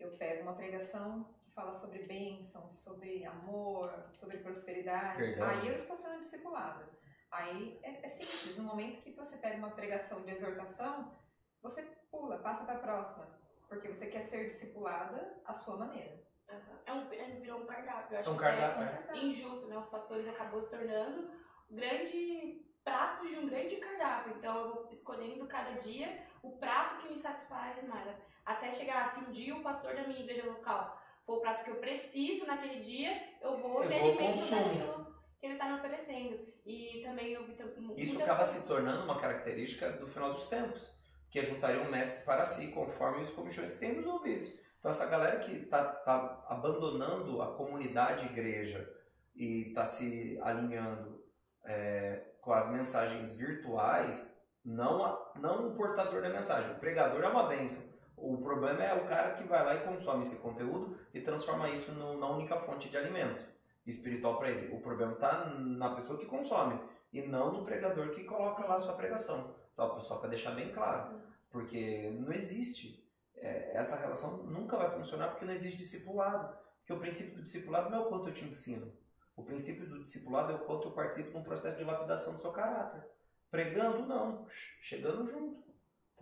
Eu pego uma pregação que fala sobre bênção, sobre amor, sobre prosperidade. Perdão. Aí eu estou sendo discipulada. Aí é, é simples. No momento que você pega uma pregação de exortação, você pula, passa para a próxima. Porque você quer ser discipulada à sua maneira. Uhum. É um, é, virou um cardápio. Eu acho é um cardápio, é, é injusto, né? Os pastores acabou se tornando um grande prato de um grande cardápio. Então eu vou escolhendo cada dia o prato que me satisfaz mais. Até chegar, se um dia o pastor da minha igreja local for o prato que eu preciso naquele dia, eu vou eu me alimento daquilo que ele está me oferecendo. E também eu vi Isso acaba se tornando uma característica do final dos tempos que juntariam mestres para si, conforme os comichões que tem nos ouvidos. Então, essa galera que está tá abandonando a comunidade igreja e está se alinhando é, com as mensagens virtuais, não, a, não o portador da mensagem. O pregador é uma bênção. O problema é o cara que vai lá e consome esse conteúdo e transforma isso no, na única fonte de alimento espiritual para ele. O problema está na pessoa que consome e não no pregador que coloca lá a sua pregação. Então, só para deixar bem claro, porque não existe. É, essa relação nunca vai funcionar porque não existe discipulado. Porque o princípio do discipulado não é o quanto eu te ensino. O princípio do discipulado é o quanto eu participo de um processo de lapidação do seu caráter. Pregando, não. Chegando junto.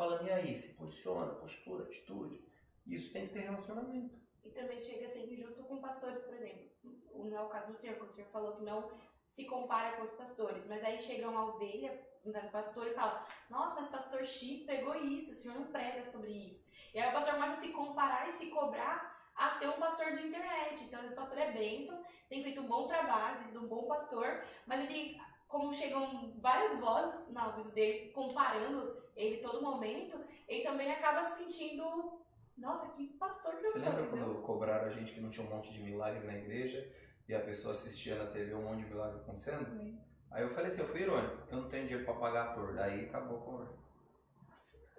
Falando, e aí? Se posiciona, postura, atitude. Isso tem que ter relacionamento. E também chega ser injusto com pastores, por exemplo. Não é o caso do senhor, quando o senhor falou que não se compara com os pastores. Mas aí chega uma ovelha no pastor e fala: Nossa, mas pastor X pegou isso, o senhor não prega sobre isso. E aí o pastor começa a se comparar e se cobrar a ser um pastor de internet. Então, esse pastor é bênção, tem feito um bom trabalho, tem sido um bom pastor, mas ele, como chegam várias vozes na ouvido dele comparando ele todo momento, ele também acaba se sentindo. Nossa, que pastor que eu Você sou. Você lembra quando cobraram a gente que não tinha um monte de milagre na igreja e a pessoa assistia na TV um monte de milagre acontecendo? Sim. Aí eu falei assim, eu fui irônico, eu não tenho dinheiro pra pagar ator, daí acabou com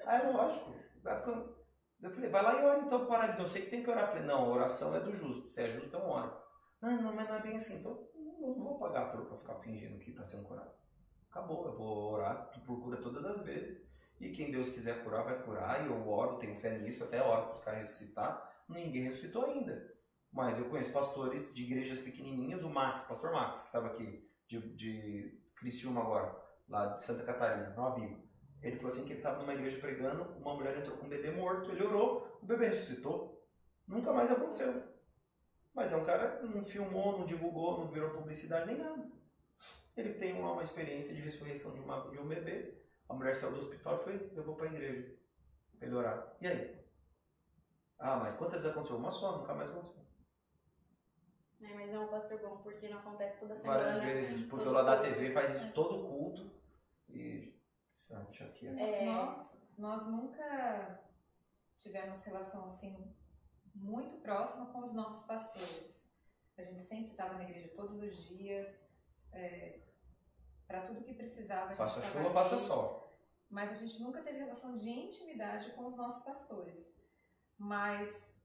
Aí é lógico, eu falei, vai lá e ora então para eu sei que tem que orar. Eu falei, não, a oração é do justo, se é justo, então ora. Não, não, mas não é bem assim, então não, não vou pagar ator pra ficar fingindo que tá sendo curado. Acabou, eu vou orar, tu procura todas as vezes, e quem Deus quiser curar, vai curar, e eu oro, tenho fé nisso, até oro para os caras ressuscitar, ninguém ressuscitou ainda. Mas eu conheço pastores de igrejas pequenininhas, o Max, pastor Max, que estava aqui de, de Criciúma agora, lá de Santa Catarina, Nova Bíblia. Ele falou assim que ele estava numa igreja pregando, uma mulher entrou com um bebê morto, ele orou, o bebê ressuscitou. Nunca mais aconteceu. Mas é um cara não filmou, não divulgou, não virou publicidade nem nada. Ele tem uma, uma experiência de ressurreição de, uma, de um bebê. A mulher saiu do hospital e foi, levou para a igreja. Pra ele orar. E aí? Ah, mas quantas vezes aconteceu? Uma só, nunca mais aconteceu. É, mas é um pastor bom, porque não acontece toda semana. Várias vezes, porque o lá da TV faz isso todo culto. E. Deixa aqui. É. Nós, nós nunca tivemos relação assim muito próxima com os nossos pastores. A gente sempre estava na igreja todos os dias, para tudo que precisava. Passa chuva, passa sol. Mas a gente nunca teve relação de intimidade com os nossos pastores. Mas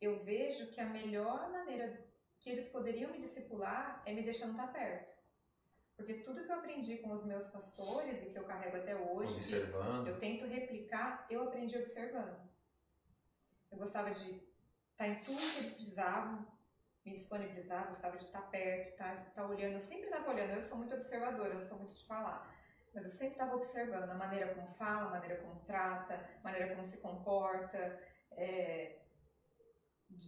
eu vejo que a melhor maneira que eles poderiam me discipular é me deixando estar perto. Porque tudo que eu aprendi com os meus pastores e que eu carrego até hoje, Observando. eu tento replicar, eu aprendi observando. Eu gostava de estar em tudo que eles precisavam, me disponibilizar, gostava de estar perto, estar, estar olhando. Eu sempre estava olhando, eu sou muito observadora, eu não sou muito de falar. Mas eu sempre estava observando a maneira como fala, a maneira como trata, a maneira como se comporta. é,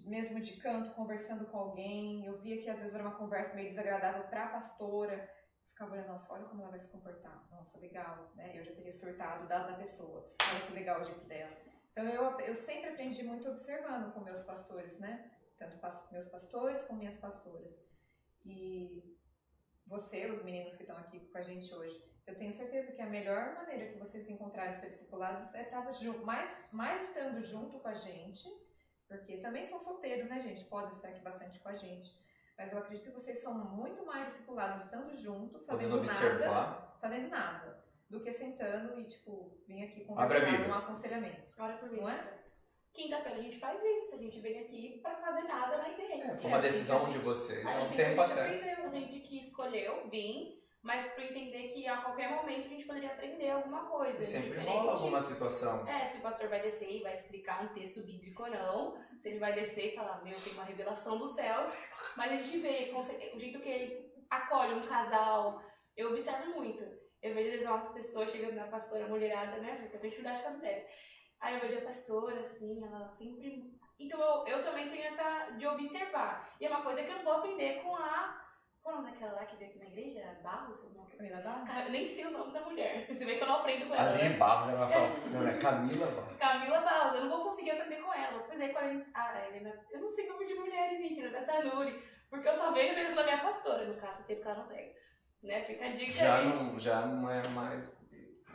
mesmo de canto, conversando com alguém. Eu via que às vezes era uma conversa meio desagradável para a pastora. Ficava olhando, nossa, olha como ela vai se comportar. Nossa, legal, né? Eu já teria surtado, dado na pessoa. Olha que legal o jeito dela. Então eu, eu sempre aprendi muito observando com meus pastores, né? Tanto meus pastores como minhas pastoras. E você, os meninos que estão aqui com a gente hoje, eu tenho certeza que a melhor maneira que vocês encontrarem ser discipulados é estar junto, mais, mais estando junto com a gente, porque também são solteiros, né, gente? Podem estar aqui bastante com a gente. Mas eu acredito que vocês são muito mais discipulados estando junto, fazendo nada, observar. fazendo nada, do que sentando e, tipo, vir aqui a conversar um aconselhamento. Hora por Não é? Quinta-feira a gente faz isso, a gente vem aqui pra fazer nada na igreja. É, foi É uma assim decisão a de vocês há É um assim que a tempo gente aprendeu. A gente que escolheu vir, mas pra entender que a qualquer momento a gente poderia aprender alguma coisa. E sempre diferente. rola alguma situação. É, se o pastor vai descer e vai explicar um texto bíblico ou não, se ele vai descer e falar, meu, tem uma revelação dos céus, mas a gente vê o jeito que ele acolhe um casal, eu observo muito. Eu vejo às vezes umas pessoas chegando na pastora mulherada, né, porque eu tenho dificuldade com as mulheres. Aí eu vejo a pastora, assim, ela sempre... Então eu, eu também tenho essa de observar. E é uma coisa que eu não vou aprender com a... Qual é o nome daquela lá que veio aqui na igreja? Era Barros? Não, Camila Barros? Cara, eu nem sei o nome da mulher. Você vê que eu não aprendo com ela, Ali né? Barros, ela vai falar. Não, é Camila Barros. Camila Barros, eu não vou conseguir aprender com ela. Vou aprender com a Helena- a Helena. Eu não sei nome de mulheres, gente, Helena Tanuri. Porque eu só vejo dentro da minha pastora, no caso, tempo que ela não pega. Né? Fica a dica Já aí. não, já não é mais.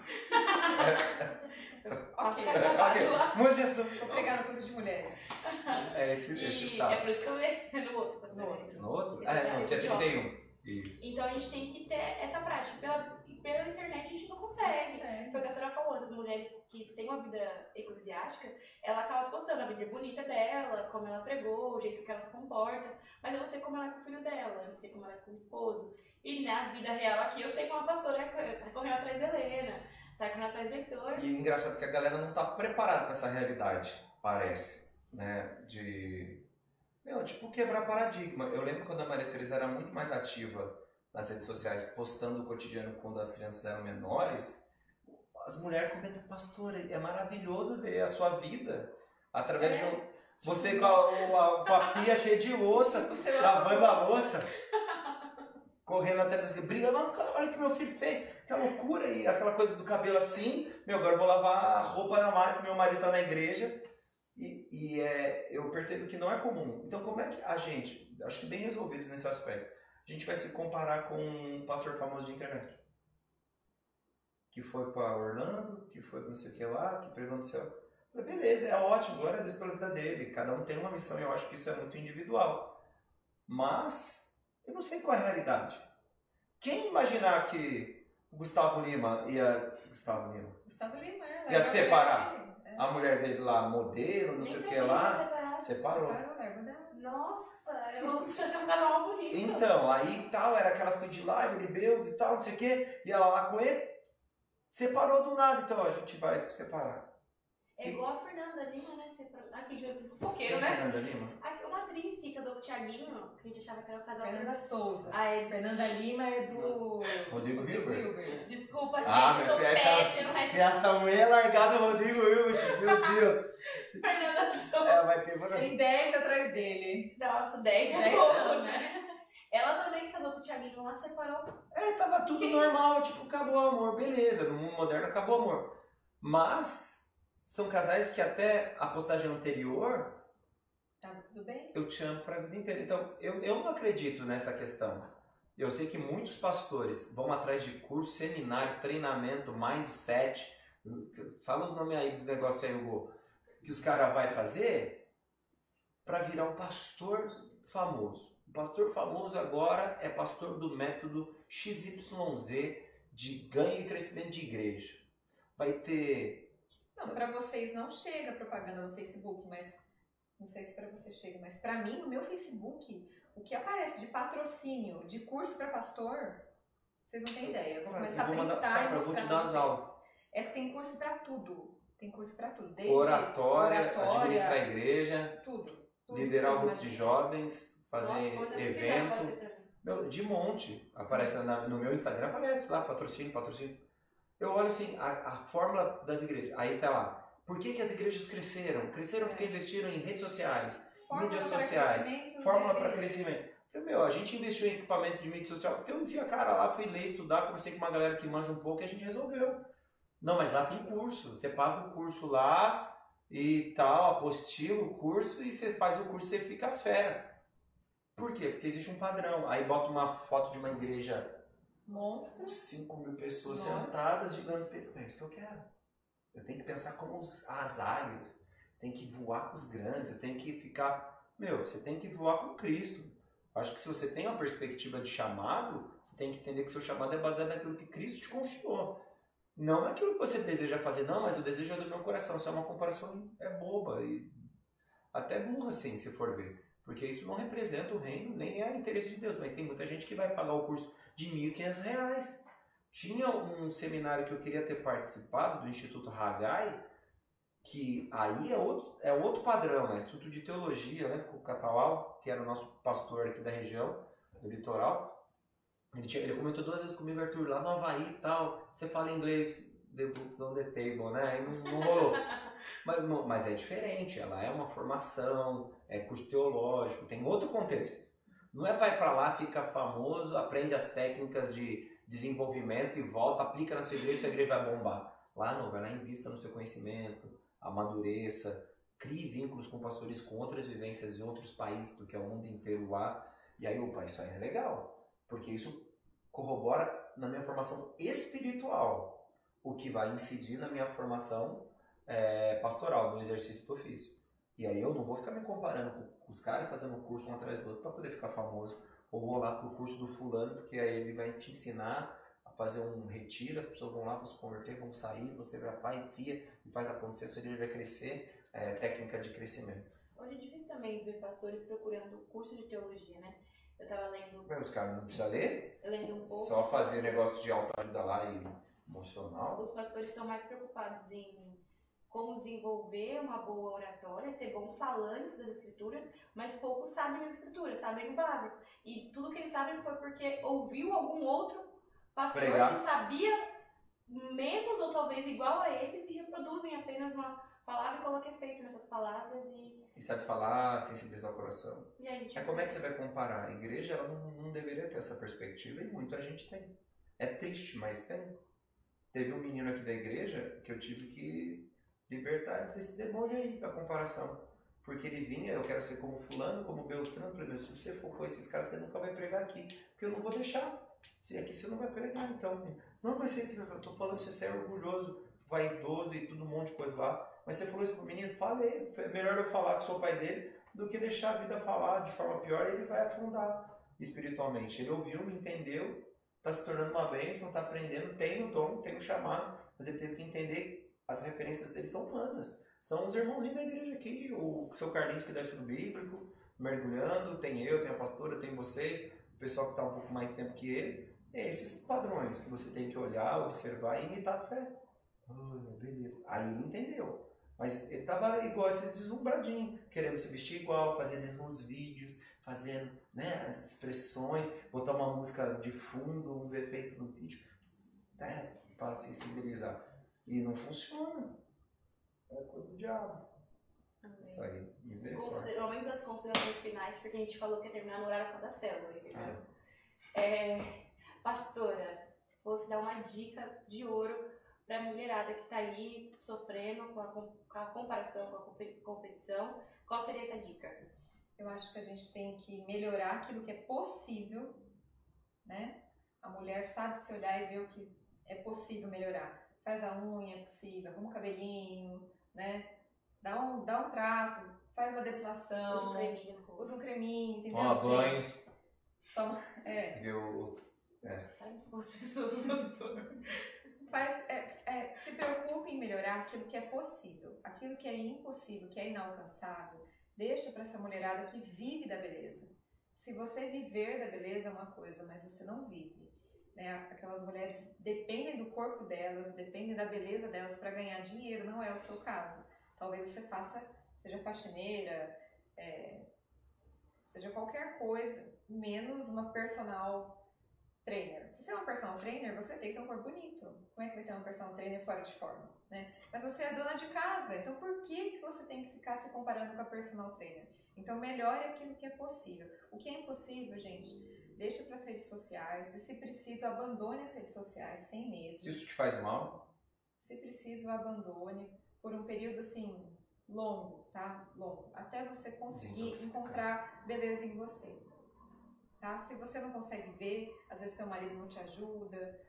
Gravado lá. Mude de assunto. Na coisa de mulheres. É esse, esse E sábado. é por isso que eu vejo no outro, pastor. No outro. No outro? Esse Ah, é não, dia de 31. Isso. Então a gente tem que ter essa prática. Pela, pela internet a gente não consegue. Sério. Foi o que a senhora falou, essas mulheres que têm uma vida eclesiástica, ela acaba postando a vida bonita dela, como ela pregou, o jeito que ela se comporta, mas eu não sei como ela é com o filho dela, eu não sei como ela é com o esposo. E na vida real aqui, eu sei como a pastora é, correndo atrás da Helena, sai correndo atrás do Heitor. E engraçado que a galera não tá preparada para essa realidade, parece, né? De. Meu, tipo, quebrar paradigma. Eu lembro quando a Maria Teresa era muito mais ativa nas redes sociais, postando o cotidiano quando as crianças eram menores. As mulheres comentam, pastora, é maravilhoso ver a sua vida através É. de um. Você com a, com a pia cheia de louça, O seu lavando a louça, correndo até das briga, não, cara, olha o que meu filho fez, que loucura, e aquela coisa do cabelo assim, meu, agora eu vou lavar a roupa na máquina, meu marido tá na igreja, e, e é, eu percebo que não é comum. Então como é que a gente, acho que bem resolvidos nesse aspecto, a gente vai se comparar com um pastor famoso de internet? Que foi para Orlando, que foi pra não sei o que lá, que pregou no céu. Falei, beleza, é ótimo, glória a Deus pela vida dele. Cada um tem uma missão e eu acho que isso é muito individual. Mas eu não sei qual é a realidade. Quem imaginar que o Gustavo Lima ia. Gustavo Lima. Gustavo Lima, é. Ia separar. mulher dele, é. A mulher dele lá, modelo, não Nem sei o que lá. separar. Separou. Separou. Nossa, eu ter um casal bonito. Então, aí tal, era aquelas coisas de live, ele beu e tal, não sei o que. E ela lá com ele. Separou do nada, então a gente vai separar. É igual a Fernanda Lima, né? Separa- Aqui de Quem fofoqueiro, é né? Fernanda Lima? Aqui, Uma atriz que casou com o Thiaguinho, que a gente achava que era um casal. Fernanda Souza. Ah, é, Fernanda Lima é do. Rodrigo Hilbert. Hilbert. Desculpa, gente, Ah, mas sou se essa, mas se essa mulher é largada, o Rodrigo Hilbert, meu Deus. Fernanda Souza. Ela vai ter. Tem 10 atrás dele. Nossa, 10 é 10 pouco, anos. né? Ela também casou com o Thiaguinho lá, separou. É, tava tudo normal, tipo, acabou o amor, beleza, no mundo moderno acabou o amor. Mas são casais que até a postagem anterior, Tá tudo bem? eu te amo pra vida inteira. Então, eu, eu não acredito nessa questão Eu sei que muitos pastores vão atrás de curso, seminário, treinamento, mindset. Fala os nomes aí dos negócios aí, Hugo. Que os caras vão fazer para virar um pastor famoso. O pastor famoso agora é pastor do método XYZ de ganho e crescimento de igreja. Vai ter. Não, para vocês não chega propaganda no Facebook, mas não sei se para você chega, mas para mim, no meu Facebook, o que aparece de patrocínio, de curso para pastor, vocês não têm ideia. Eu vou começar a printar e mostrar para vocês. Aulas. É que tem curso para tudo. Tem curso para tudo. Desde oratória, oratória, administrar a igreja, tudo. tudo liderar o grupo de jovens, fazer Nossa, evento. Meu, de monte. Aparece na, no meu Instagram, aparece lá, patrocínio, patrocínio. Eu olho assim, a, a fórmula das igrejas. Aí tá lá. Por que, que as igrejas cresceram? Cresceram porque investiram em redes sociais, fórmula mídias sociais, fórmula para crescimento. Falei, meu, a gente investiu em equipamento de mídia social porque eu enfiei a cara lá, fui ler, estudar, conversei com uma galera que manja um pouco e a gente resolveu. Não, mas lá tem curso. Você paga o curso lá e tal, apostila o curso e você faz o curso e você fica fera. Por quê? Porque existe um padrão. Aí bota uma foto de uma igreja Monstro. 5 mil pessoas sentadas gigantescas. É isso que eu quero. Eu tenho que pensar como os, as águias. Tem que voar com os grandes. Eu tenho que ficar. Meu, você tem que voar com Cristo. Acho que se você tem uma perspectiva de chamado, você tem que entender que seu chamado é baseado naquilo que Cristo te confiou. Não naquilo que você deseja fazer, não, mas o desejo é do meu coração. Isso é uma comparação é boba e até burra, assim, se for ver. Porque isso não representa o reino, nem é interesse de Deus. Mas tem muita gente que vai pagar o curso de R$ 1.500. Tinha um seminário que eu queria ter participado, do Instituto Hagai, que aí é outro, é outro padrão, é Instituto de Teologia, né? Com o Catalau, que era o nosso pastor aqui da região, do litoral. Ele, tinha, ele comentou duas vezes comigo, Arthur, lá no Havaí e tal, você fala inglês, the books on the table, né? E não, não rolou. mas, mas é diferente, ela é uma formação, é curso teológico, tem outro contexto. Não é vai para lá, fica famoso, aprende as técnicas de desenvolvimento e volta, aplica na sua igreja e sua igreja vai bombar. Lá não, vai lá invista no seu conhecimento, amadureça, crie vínculos com pastores com outras vivências em outros países, porque é o mundo inteiro lá. E aí, opa, isso aí é legal, porque isso corrobora na minha formação espiritual, o que vai incidir na minha formação é, pastoral, no exercício do ofício. E aí eu não vou ficar me comparando com, os caras fazendo curso um atrás do outro para poder ficar famoso. Ou vou lá pro curso do fulano, porque aí ele vai te ensinar a fazer um retiro, as pessoas vão lá, vão se converter, vão sair, você vai lá, enfia e faz acontecer, a sua igreja vai crescer, é, técnica de crescimento. Hoje é difícil também ver pastores procurando curso de teologia, né? Eu tava lendo. Mas os caras não precisam ler? Lendo um pouco. Só fazer negócio de alta ajuda lá e emocional. Os pastores estão mais preocupados em como desenvolver uma boa oratória, ser bom falante das escrituras, mas poucos sabem as escrituras, sabem o básico. E tudo que eles sabem foi porque ouviu algum outro pastor Pregar. que sabia menos ou talvez igual a eles e reproduzem apenas uma palavra e colocam efeito nessas palavras e... E sabe falar, sensibilizar o coração. E aí, tipo... é como é que você vai comparar? A igreja ela não, não deveria ter essa perspectiva e muita gente tem. É triste, mas tem. Teve um menino aqui da igreja que eu tive que libertar desse demônio aí da comparação. Porque ele vinha, eu quero ser como fulano, como Beltrano. Eu falei, se você for com esses caras, você nunca vai pregar aqui. Porque eu não vou deixar. Se aqui você não vai pregar, então. Não, mas você, eu tô falando você é orgulhoso, vaidoso e tudo um monte de coisa lá. Mas você falou isso pro menino, falei. É melhor eu falar que sou pai dele do que deixar a vida falar de forma pior e ele vai afundar espiritualmente. Ele ouviu, me entendeu, está se tornando uma bênção, está aprendendo, tem o dom, tem o chamado, mas ele teve que entender as referências dele são humanas. São os irmãozinhos da igreja aqui, o seu Carlinhos que dá estudo bíblico, mergulhando, tem eu, tem a pastora, tem vocês, o pessoal que está um pouco mais tempo que ele. É esses padrões que você tem que olhar, observar e imitar a fé. Oh, beleza. Aí ele entendeu. Mas ele estava igual esses desumbradinhos, querendo se vestir igual, fazendo mesmos vídeos, fazendo né, as expressões, botar uma música de fundo, uns efeitos no vídeo, né, para sensibilizar. E não funciona. É coisa do diabo. Amém. Isso aí, misericórdia. Momento das considerações finais, porque a gente falou que ia terminar no horário cada célula, entendeu? Ah. É, pastora, você dar uma dica de ouro para a mulherada que está aí sofrendo com a, com a comparação, com a competição. Qual seria essa dica? Eu acho que a gente tem que melhorar aquilo que é possível né? A mulher sabe se olhar e ver o que é possível melhorar. Faz a unha, é possível, arruma o cabelinho, né? Dá um, dá um trato, faz uma depilação. Usa um creminho. Usa um creminho, entendeu? Toma banho. Toma, é. Os. É. Faz, é, é, se preocupe em melhorar aquilo que é possível. Aquilo que é impossível, que é inalcançável, deixa para essa mulherada que vive da beleza. Se você viver da beleza é uma coisa, mas você não vive. Né? Aquelas mulheres dependem do corpo delas, dependem da beleza delas para ganhar dinheiro, não é o seu caso. Talvez você faça, seja faxineira, é, seja qualquer coisa, menos uma personal trainer. Se você é uma personal trainer, você tem que ter um corpo bonito. Como é que vai ter uma personal trainer fora de forma? Né? Mas você é dona de casa, então por que, que você tem que ficar se comparando com a personal trainer? Então melhore aquilo que é possível. O que é impossível, gente, deixa para as redes sociais e se preciso abandone as redes sociais sem medo. Se isso te faz mal, Se preciso abandone por um período assim longo, tá? Longo, até você conseguir encontrar beleza em você. Tá? Se você não consegue ver, às vezes teu marido não te ajuda,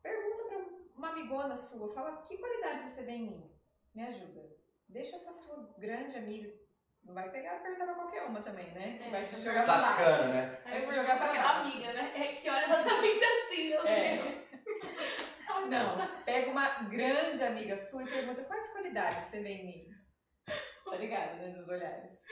pergunta para uma amigona sua, fala que qualidades você vê em mim? Me ajuda. Deixa essa sua grande amiga, não vai pegar e perguntar pra qualquer uma também, né? É, vai te jogar pra baixo. sacana, né? Aí Vai te jogar pra aquela baixo. amiga, né? É, Que olha exatamente assim, meu É. Deus. Não, pega uma grande amiga sua e pergunta quais qualidades você vê em mim. Tá ligado, né? Dos olhares.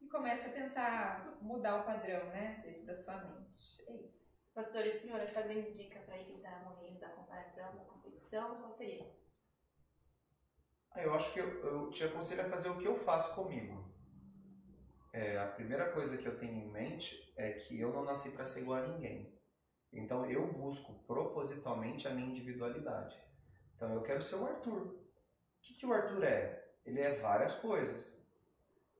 E começa a tentar mudar o padrão, né? Dentro da sua mente. É isso. Pastor, e senhora, essa grande dica pra evitar morrer da comparação, da competição, qual seria? Eu acho que eu, eu te aconselho a fazer o que eu faço comigo. É, a primeira coisa que eu tenho em mente é que eu não nasci para ser igual a ninguém. Então eu busco propositalmente a minha individualidade. Então eu quero ser o Arthur. O que, que o Arthur é? Ele é várias coisas.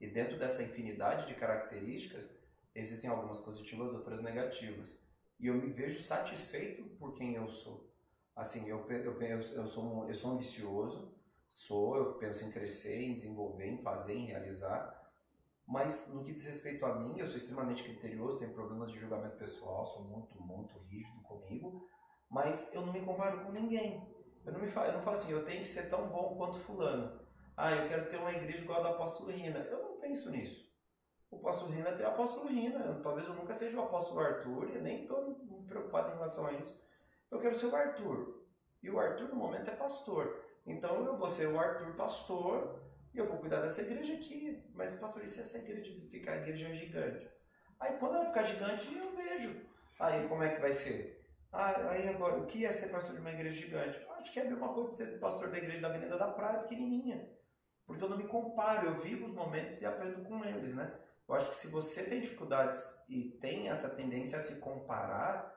E dentro dessa infinidade de características, existem algumas positivas, outras negativas. E eu me vejo satisfeito por quem eu sou. Assim, eu, eu, pe- eu, sou, eu sou ambicioso, sou, eu penso em crescer, em desenvolver, em fazer, em realizar. Mas no que diz respeito a mim, eu sou extremamente criterioso, tenho problemas de julgamento pessoal, sou muito, muito rígido comigo, mas eu não me comparo com ninguém. Eu não, me falo, eu não falo assim, eu tenho que ser tão bom quanto fulano. Ah, eu quero ter uma igreja igual a do apóstolo Rina. Eu não penso nisso. O apóstolo Rina tem o apóstolo Rina. Talvez eu nunca seja o apóstolo Arthur e nem estou preocupado em relação a isso. Eu quero ser o Arthur. E o Arthur, no momento, é pastor. Então eu vou ser o Arthur pastor e eu vou cuidar dessa igreja aqui. Mas, pastor, e se essa igreja ficar a igreja gigante? Aí quando ela ficar gigante, eu vejo. Aí como é que vai ser? Ah, aí agora, o que é ser pastor de uma igreja gigante? Acho que é a mesma coisa de ser pastor da igreja da Avenida da Praia, pequenininha. Porque eu não me comparo, eu vivo os momentos e aprendo com eles, né? Eu acho que se você tem dificuldades e tem essa tendência a se comparar,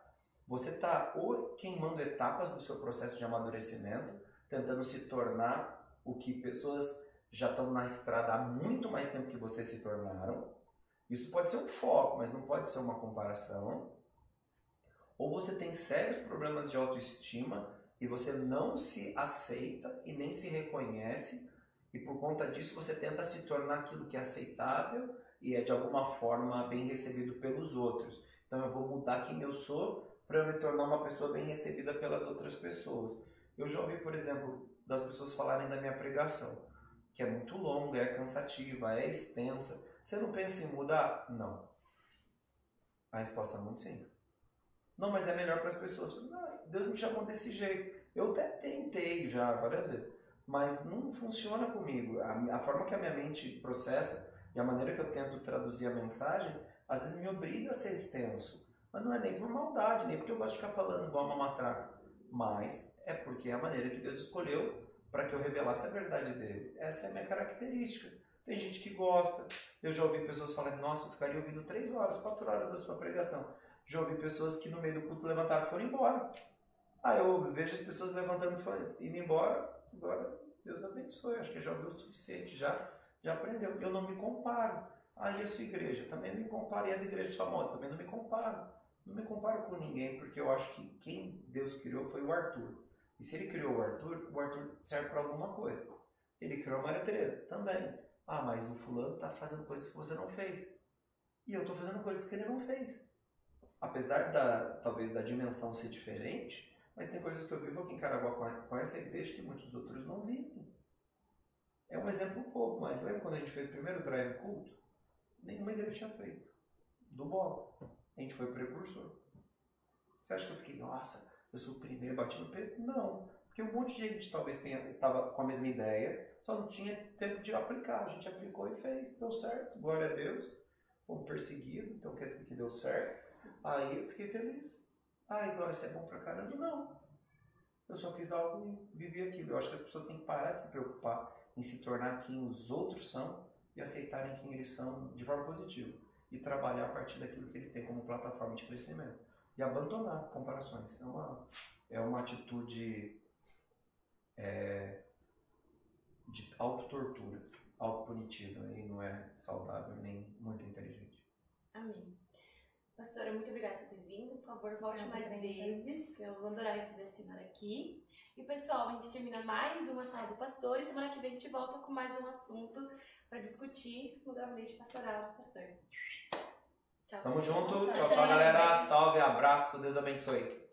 você está ou queimando etapas do seu processo de amadurecimento, tentando se tornar o que pessoas já estão na estrada há muito mais tempo que você se tornaram. Isso pode ser um foco, mas não pode ser uma comparação. Ou você tem sérios problemas de autoestima e você não se aceita e nem se reconhece, e por conta disso você tenta se tornar aquilo que é aceitável e é de alguma forma bem recebido pelos outros. Então eu vou mudar quem eu sou para me tornar uma pessoa bem recebida pelas outras pessoas. Eu já ouvi, por exemplo, das pessoas falarem da minha pregação, que é muito longa, é cansativa, é extensa. Você não pensa em mudar? Não. A resposta é muito simples. Não, mas é melhor para as pessoas. Deus me chamou desse jeito. Eu até tentei já várias vezes, mas não funciona comigo. A, a forma que a minha mente processa e a maneira que eu tento traduzir a mensagem, às vezes me obriga a ser extenso. Mas não é nem por maldade, nem porque eu gosto de ficar falando igual uma matraca. Mas é porque é a maneira que Deus escolheu para que eu revelasse a verdade dele. Essa é a minha característica. Tem gente que gosta. Eu já ouvi pessoas falando, nossa, eu ficaria ouvindo três horas, quatro horas da sua pregação. Já ouvi pessoas que no meio do culto levantaram e foram embora. Ah, eu vejo as pessoas levantando e indo embora. Agora, Deus abençoe. Acho que já ouviu o suficiente, já, já aprendeu. Eu não me comparo. Ah, e a sua igreja? Também não me comparo. E as igrejas famosas? Também não me comparo. Não me comparo com ninguém, porque eu acho que quem Deus criou foi o Arthur. E se ele criou o Arthur, o Arthur serve para alguma coisa. Ele criou a Maria Tereza também. Ah, mas o fulano está fazendo coisas que você não fez. E eu estou fazendo coisas que ele não fez. apesar da talvez da dimensão ser diferente, mas tem coisas que eu vivo aqui em Caraguá com essa igreja que muitos outros não vivem. É um exemplo pouco, mas lembra quando a gente fez o primeiro drive culto? Nenhuma igreja tinha feito. Do bloco. A gente foi precursor. Você acha que eu fiquei, nossa, eu sou o primeiro, no peito? Não. Porque um monte de gente talvez tenha, estava com a mesma ideia, só não tinha tempo de aplicar. A gente aplicou e fez, deu certo, glória a Deus. Fomos perseguidos, então quer dizer que deu certo. Aí eu fiquei feliz. Ai, glória, isso é bom pra caramba? Não. Eu só fiz algo e vivi aquilo. Eu acho que as pessoas têm que parar de se preocupar em se tornar quem os outros são e aceitarem quem eles são de forma positiva. E trabalhar a partir daquilo que eles têm como plataforma de crescimento. E abandonar comparações. É uma, é uma atitude é, de autotortura, autopunitiva e não é saudável nem muito inteligente. Amém. Pastora, muito obrigada por ter vindo. Por favor, volte mais vezes. Eu vou adorar receber a senhora aqui. E pessoal, a gente termina mais uma sala do pastor e semana que vem a gente volta com mais um assunto para discutir no gabinete pastoral do pastor. Tchau. Tamo junto. Tchau, tchau, galera. Salve, abraço. Deus abençoe.